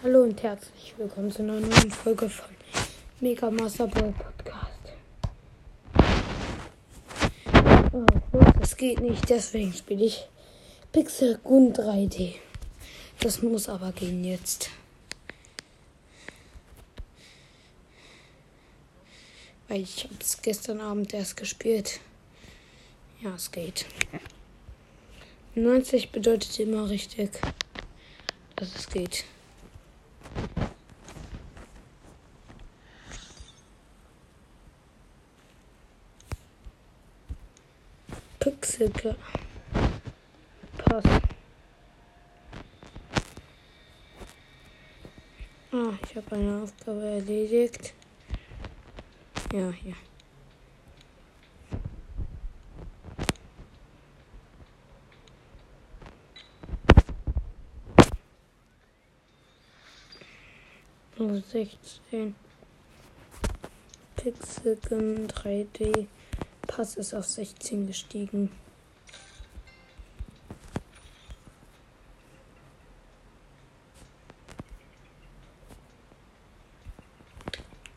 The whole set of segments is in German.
Hallo und herzlich willkommen zu einer neuen Folge von Mega Master Ball Podcast. Oh, das geht nicht, deswegen spiele ich Pixel Gun 3D. Das muss aber gehen jetzt. Weil ich habe es gestern Abend erst gespielt. Ja, es geht. 90 bedeutet immer richtig, dass es geht. Pixelke. Pass. Ah, ich habe eine Aufgabe erledigt. Ja, hier. Oh, 16 Pixelgen 3D Pass ist auf 16 gestiegen.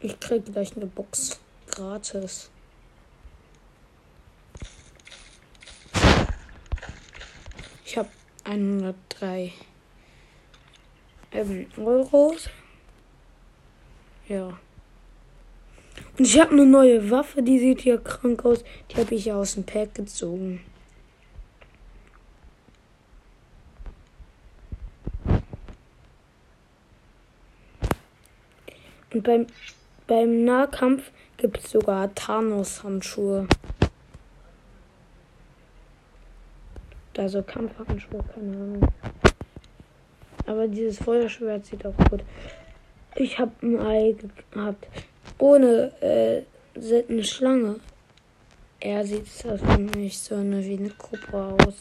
Ich kriege gleich eine Box gratis. Ich habe 103 ähm, Euros. Ja. Und ich habe eine neue Waffe, die sieht hier krank aus. Die habe ich aus dem Pack gezogen. Und beim, beim Nahkampf gibt es sogar Thanos-Handschuhe. Also Kampfhandschuhe, keine Ahnung. Aber dieses Feuerschwert sieht auch gut. Ich habe ein Ei gehabt. Ohne äh, eine Schlange. Er sieht das nicht so eine, wie eine Gruppe aus.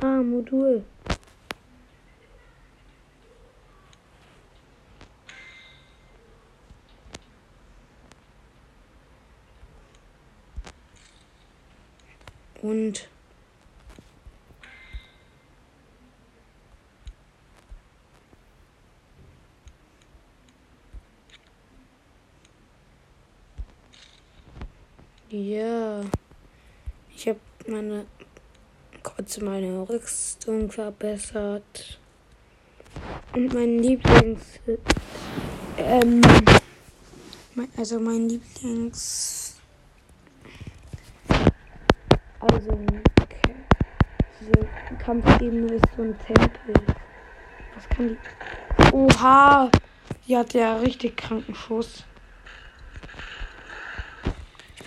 Ah, Modul. Und Ja. Ich habe meine kurz meine Rüstung verbessert. Und mein Lieblings. Ähm, also mein Lieblings. Also diese Kampfebene ist so ein Tempel. Was kann die. Oha! Die hat ja richtig kranken Schuss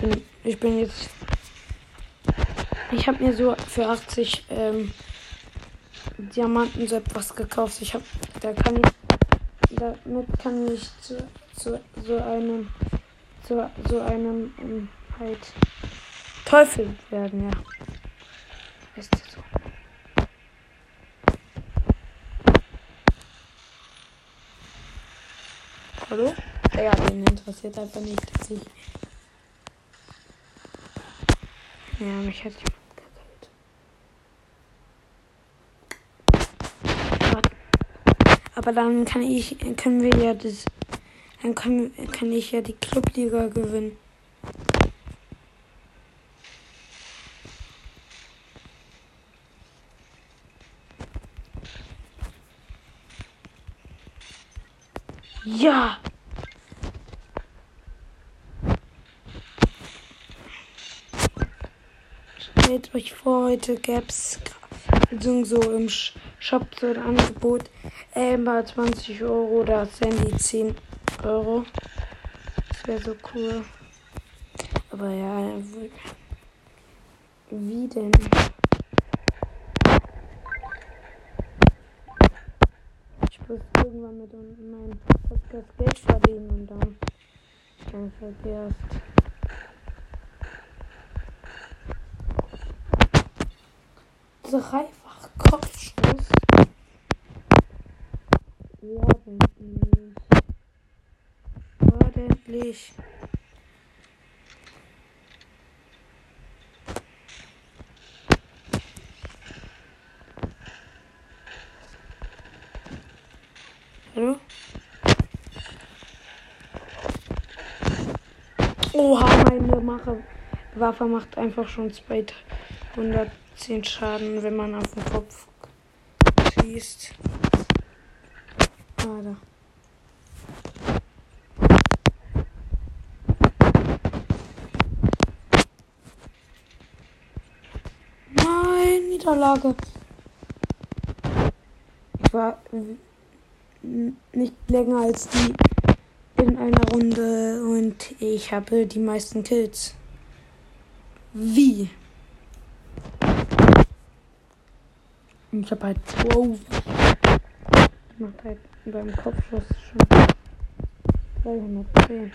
bin, ich bin jetzt. Ich habe mir so für 80 ähm, Diamanten so etwas gekauft. Ich habe, da kann ich, damit kann ich zu, zu so einem, zu so einem ähm, halt Teufel werden, ja. Ist das so? Hallo? Ja, den interessiert einfach nicht, dass ich Ja, mich hat jemand Aber dann kann ich, können wir ja das, dann können, kann ich ja die Clubliga gewinnen. Ja! stellt euch vor, heute gäbe es so im Shop so ein Angebot. Elmer 20 Euro oder Sandy 10 Euro. Das wäre so cool. Aber ja, wie denn? Muss irgendwann mit meinem Podcast Geld verdienen und dann, dann vergisst. dreifach Kopfschuss. Ordentlich. Ordentlich. Hallo? Oha, meine Mache Waffe macht einfach schon 210 Schaden, wenn man auf den Kopf schießt. Ah, da. Nein, Niederlage. Ich war nicht länger als die in einer Runde und ich habe die meisten Kills. Wie? Ich habe halt wow. Macht halt beim Kopfschuss schon 310.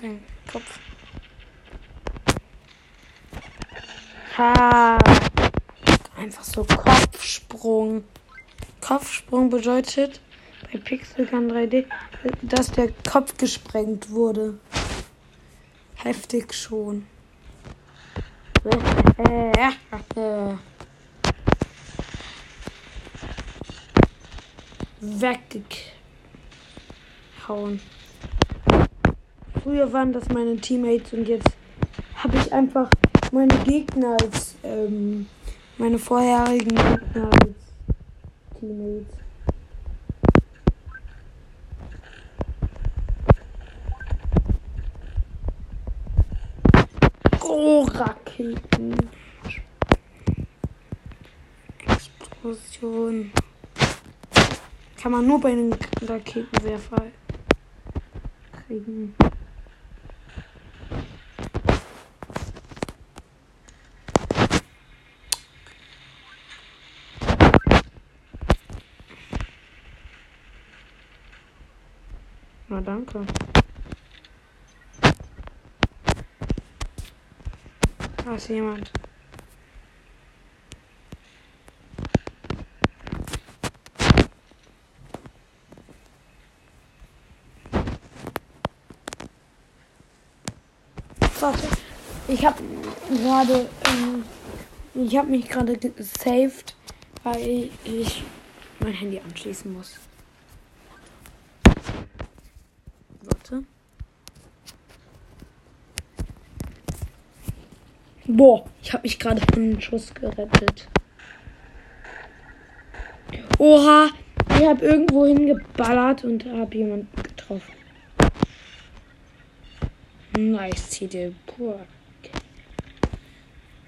Dein Kopf. Ha. Einfach so Kopfsprung. Kopfsprung bedeutet bei Pixelgun 3D, dass der Kopf gesprengt wurde. Heftig schon. Weggehauen. Früher waren das meine Teammates und jetzt habe ich einfach meine Gegner als ähm, meine vorherigen Gegner als Teammates. Oh, Raketen. Explosion. Kann man nur bei einem Raketenwerfer kriegen. Na danke. Da ist jemand. Warte, ich habe gerade, ähm, ich habe mich gerade gesaved, weil ich mein Handy anschließen muss. Warte. Boah, ich habe mich gerade von einem Schuss gerettet. Oha, ich habe irgendwo hingeballert und habe jemanden getroffen. Nice, Titel. Pur.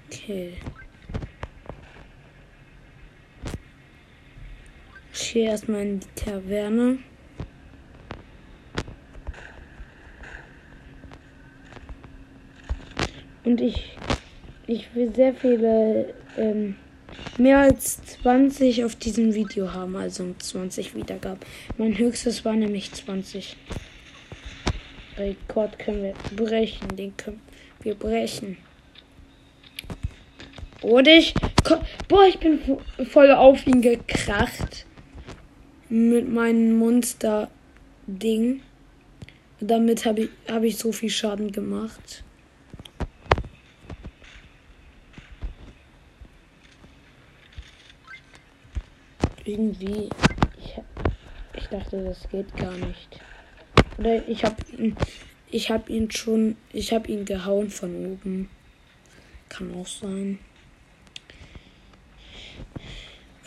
Okay. Ich gehe erstmal in die Taverne. Und ich, ich will sehr viele, ähm, mehr als 20 auf diesem Video haben, also 20 Wiedergaben. Mein höchstes war nämlich 20. Rekord können wir brechen, den können wir brechen. Und ich, boah, ich bin voll auf ihn gekracht mit meinem Monster-Ding. Damit habe ich, hab ich so viel Schaden gemacht. Irgendwie. Ich, ich dachte, das geht gar nicht. Oder ich habe ihn. Ich habe ihn schon. Ich habe ihn gehauen von oben. Kann auch sein.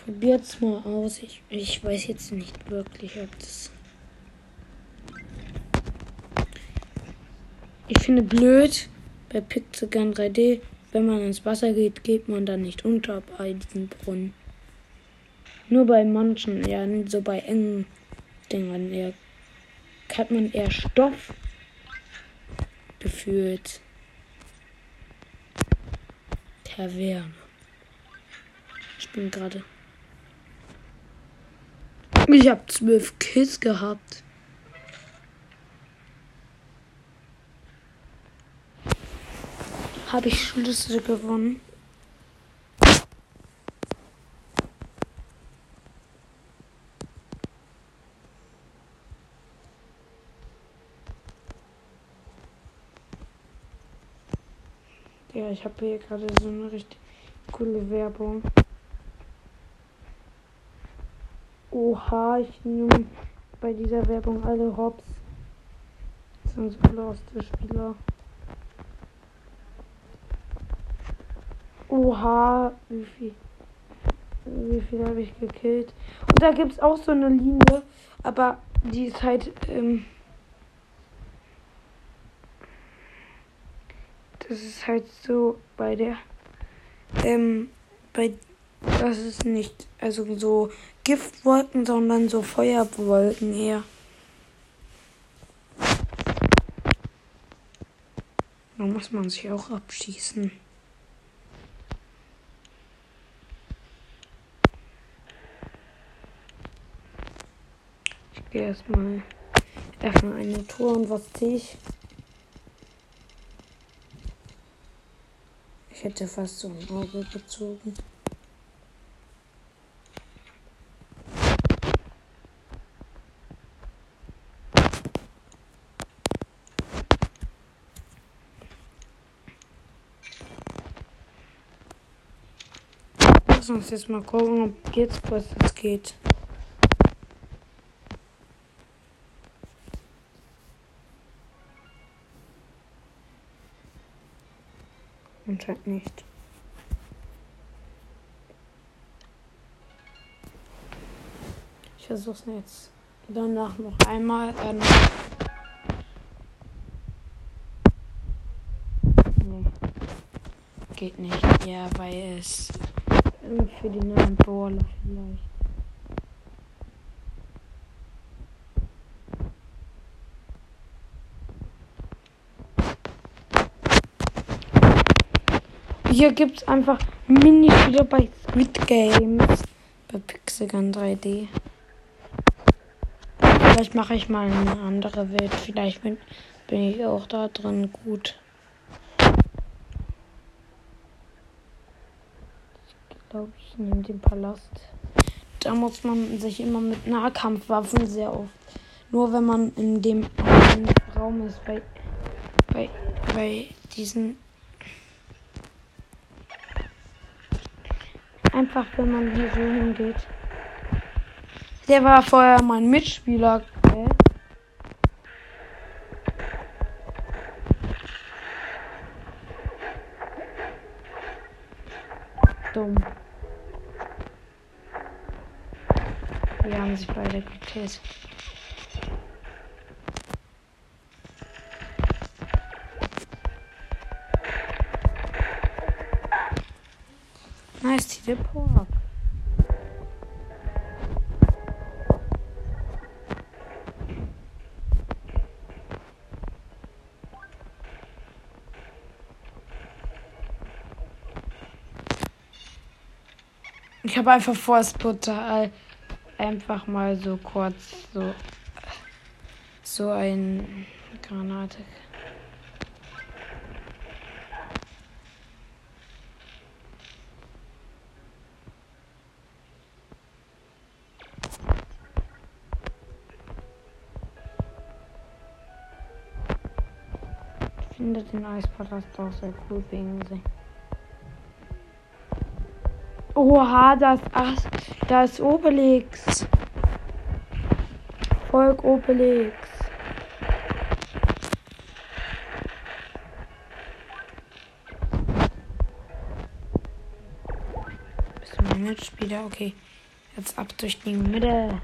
Probiert's mal aus. Ich, ich weiß jetzt nicht wirklich, ob das. Ich finde blöd bei Pixelgun 3D, wenn man ins Wasser geht, geht man dann nicht unter bei diesem Brunnen. Nur bei manchen, ja, so bei engen Dingern eher, hat man eher Stoff gefühlt. Taverne. Ich bin gerade. Ich habe zwölf Kills gehabt. Habe ich Schlüssel gewonnen? Ich habe hier gerade so eine richtig coole Werbung. Oha, ich nehme bei dieser Werbung alle Hops. Das sind so loste Spieler. Oha, wie viel, wie viel habe ich gekillt? Und da gibt es auch so eine Linie, aber die ist halt, ähm, das ist halt so bei der, ähm, bei, das ist nicht, also so Giftwolken, sondern so Feuerwolken eher. Da muss man sich auch abschießen. Ich gehe erstmal öffne eine Tour und was ziehe ich? Ich hätte fast so ein Auge gezogen. Lass uns jetzt mal gucken, ob jetzt was geht. Anscheinend nicht. Ich versuche es jetzt danach noch einmal. Ähm nee. Geht nicht. Ja, weil es für die neuen Brawler vielleicht. Hier gibt es einfach Minispiele bei Squid Games. Bei Pixelgun 3D. Vielleicht mache ich mal eine andere Welt. Vielleicht bin, bin ich auch da drin gut. Ich glaube, ich nehme den Palast. Da muss man sich immer mit Nahkampfwaffen sehr oft. Nur wenn man in dem Raum ist, bei, bei, bei diesen Einfach, wenn man hier so hingeht. Der war vorher mein Mitspieler. Okay. Dumm. Wir haben sich beide gekillt. The pork. Ich habe einfach vor, es total einfach mal so kurz so so ein Granate finde den Eispalast auch sehr cool wegen sie. Oha, das ach, da ist Obelix. Volk Obelix. Bist du mein Mitspieler? Okay. Jetzt ab durch die Mitte.